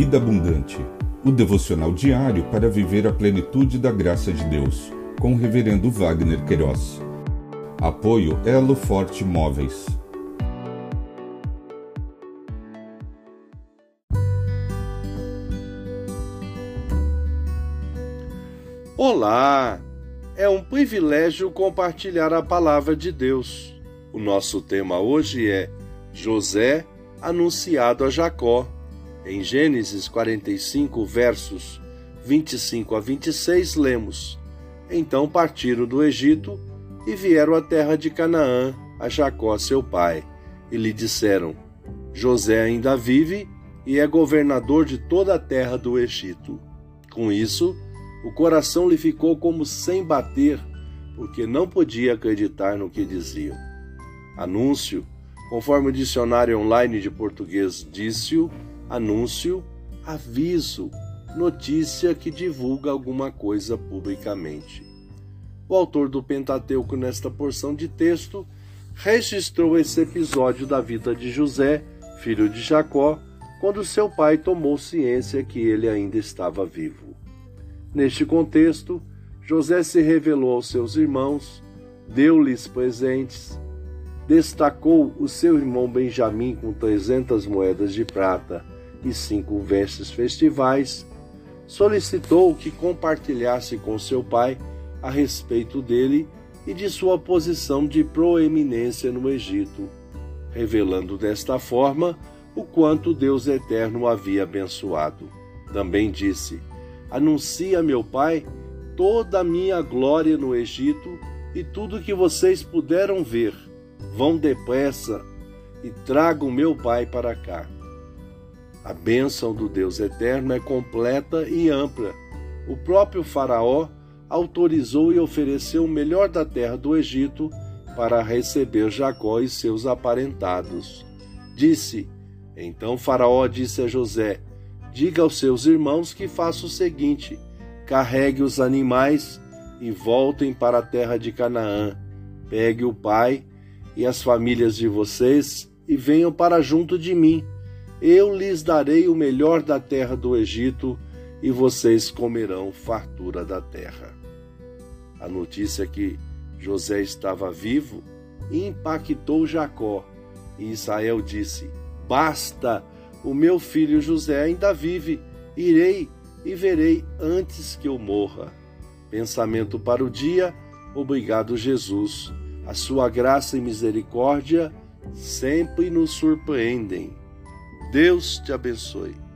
Vida Abundante, o devocional diário para viver a plenitude da graça de Deus, com o Reverendo Wagner Queiroz. Apoio Elo Forte Móveis. Olá! É um privilégio compartilhar a palavra de Deus. O nosso tema hoje é José anunciado a Jacó. Em Gênesis 45, versos 25 a 26, lemos: Então partiram do Egito e vieram à terra de Canaã, a Jacó seu pai, e lhe disseram: José ainda vive e é governador de toda a terra do Egito. Com isso, o coração lhe ficou como sem bater, porque não podia acreditar no que diziam. Anúncio Conforme o dicionário online de português disse anúncio, aviso, notícia que divulga alguma coisa publicamente. O autor do Pentateuco, nesta porção de texto, registrou esse episódio da vida de José, filho de Jacó, quando seu pai tomou ciência que ele ainda estava vivo. Neste contexto, José se revelou aos seus irmãos, deu-lhes presentes, destacou o seu irmão Benjamim com trezentas moedas de prata e cinco vestes festivais, solicitou que compartilhasse com seu pai a respeito dele e de sua posição de proeminência no Egito, revelando desta forma o quanto Deus Eterno havia abençoado. Também disse: Anuncia, meu pai, toda a minha glória no Egito e tudo que vocês puderam ver Vão depressa e tragam meu pai para cá. A bênção do Deus eterno é completa e ampla. O próprio Faraó autorizou e ofereceu o melhor da terra do Egito para receber Jacó e seus aparentados. Disse: Então Faraó disse a José: Diga aos seus irmãos que faça o seguinte: carregue os animais e voltem para a terra de Canaã. Pegue o pai e as famílias de vocês e venham para junto de mim. Eu lhes darei o melhor da terra do Egito e vocês comerão fartura da terra. A notícia que José estava vivo impactou Jacó e Israel disse: Basta, o meu filho José ainda vive, irei e verei antes que eu morra. Pensamento para o dia, obrigado, Jesus a sua graça e misericórdia sempre nos surpreendem. Deus te abençoe.